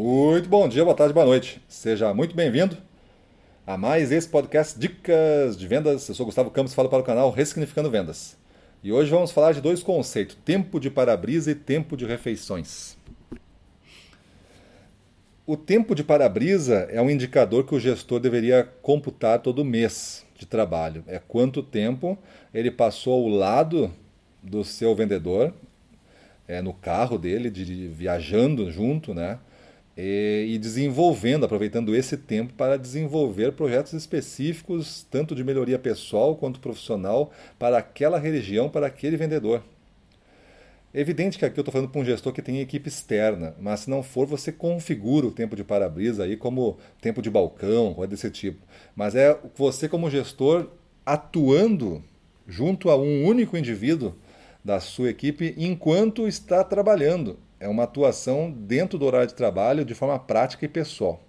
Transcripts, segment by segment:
Muito bom dia, boa tarde, boa noite. Seja muito bem-vindo a mais esse podcast Dicas de Vendas. Eu sou Gustavo Campos, falo para o canal Ressignificando Vendas. E hoje vamos falar de dois conceitos: tempo de para-brisa e tempo de refeições. O tempo de para-brisa é um indicador que o gestor deveria computar todo mês de trabalho. É quanto tempo ele passou ao lado do seu vendedor, é, no carro dele, de, de, viajando junto, né? E, desenvolvendo, aproveitando esse tempo para desenvolver projetos específicos, tanto de melhoria pessoal quanto profissional, para aquela região, para aquele vendedor. É evidente que aqui eu estou falando para um gestor que tem equipe externa, mas se não for, você configura o tempo de para-brisa aí como tempo de balcão, coisa desse tipo. Mas é você como gestor atuando junto a um único indivíduo da sua equipe enquanto está trabalhando. É uma atuação dentro do horário de trabalho de forma prática e pessoal.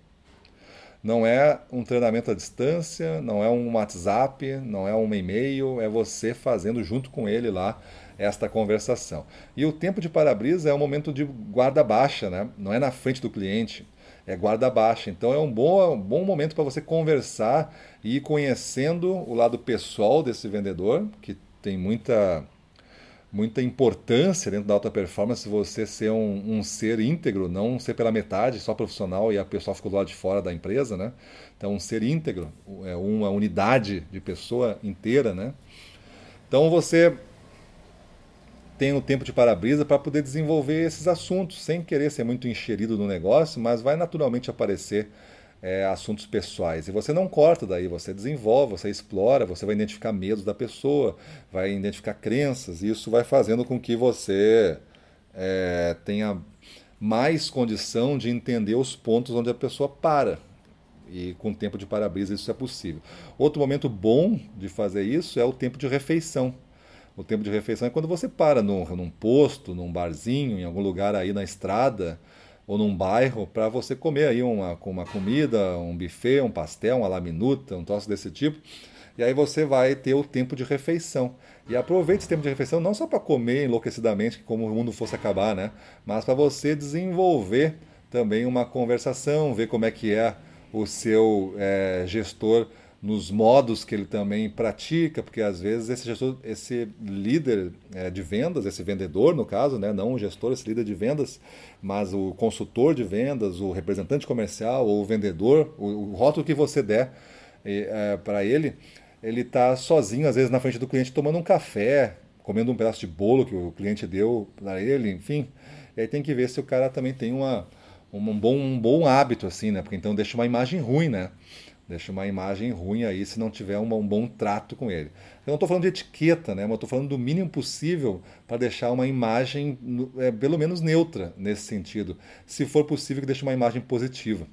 Não é um treinamento à distância, não é um WhatsApp, não é um e-mail, é você fazendo junto com ele lá esta conversação. E o tempo de para-brisa é um momento de guarda baixa, né? não é na frente do cliente, é guarda baixa. Então é um bom, um bom momento para você conversar e ir conhecendo o lado pessoal desse vendedor, que tem muita muita importância dentro da alta performance você ser um, um, ser íntegro, não ser pela metade, só profissional e a pessoa ficou do lado de fora da empresa, né? Então, um ser íntegro, é uma unidade de pessoa inteira, né? Então, você tem o tempo de para-brisa para poder desenvolver esses assuntos, sem querer ser muito encherido no negócio, mas vai naturalmente aparecer é, assuntos pessoais. E você não corta daí, você desenvolve, você explora, você vai identificar medos da pessoa, vai identificar crenças, e isso vai fazendo com que você é, tenha mais condição de entender os pontos onde a pessoa para. E com tempo de para-brisa isso é possível. Outro momento bom de fazer isso é o tempo de refeição. O tempo de refeição é quando você para num, num posto, num barzinho, em algum lugar aí na estrada, ou num bairro para você comer aí uma, uma comida, um buffet, um pastel, uma laminuta, um troço desse tipo. E aí você vai ter o tempo de refeição. E aproveite esse tempo de refeição não só para comer enlouquecidamente, como o mundo fosse acabar, né? Mas para você desenvolver também uma conversação, ver como é que é o seu é, gestor nos modos que ele também pratica, porque às vezes esse gestor, esse líder é, de vendas, esse vendedor no caso, né, não o gestor, esse líder de vendas, mas o consultor de vendas, o representante comercial ou o vendedor, o, o rótulo que você der é, para ele, ele está sozinho às vezes na frente do cliente tomando um café, comendo um pedaço de bolo que o cliente deu para ele, enfim. E aí tem que ver se o cara também tem uma, um, bom, um bom hábito assim, né? Porque então deixa uma imagem ruim, né? Deixa uma imagem ruim aí se não tiver um, bom trato com ele. Eu não estou falando de etiqueta, né? mas estou falando do mínimo possível para deixar uma imagem é, pelo menos neutra nesse sentido. Se for possível, que deixe uma imagem positiva.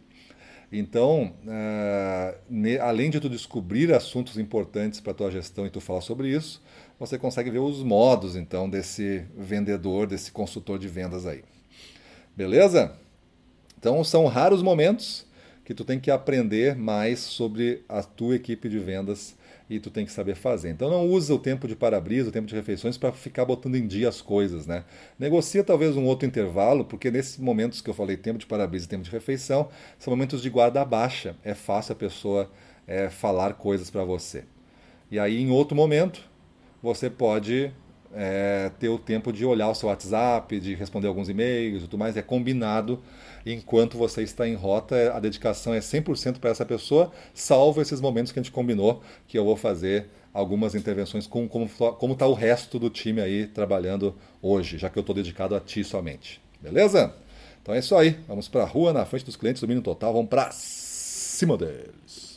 Então, uh, ne, além de tu descobrir assuntos importantes para a tua gestão e tu falar sobre isso, você consegue ver os modos então desse vendedor, desse consultor de vendas aí. Beleza? Então são raros momentos que tu tem que aprender mais sobre a tua equipe de vendas e tu tem que saber fazer. Então não usa o tempo de para-brisa, o tempo de refeições para ficar botando em dia as coisas, né? Negocia talvez um outro intervalo, porque nesses momentos que eu falei, tempo de para-brisa e tempo de refeição, são momentos de guarda baixa. É fácil a pessoa é, falar coisas para você. E aí em outro momento, você pode é, ter o tempo de olhar o seu WhatsApp, de responder alguns e-mails e tudo mais, é combinado enquanto você está em rota, a dedicação é 100% para essa pessoa, salvo esses momentos que a gente combinou que eu vou fazer algumas intervenções com como está o resto do time aí trabalhando hoje, já que eu estou dedicado a ti somente. Beleza? Então é isso aí. Vamos para a rua, na frente dos clientes, domínio total. Vamos para cima deles.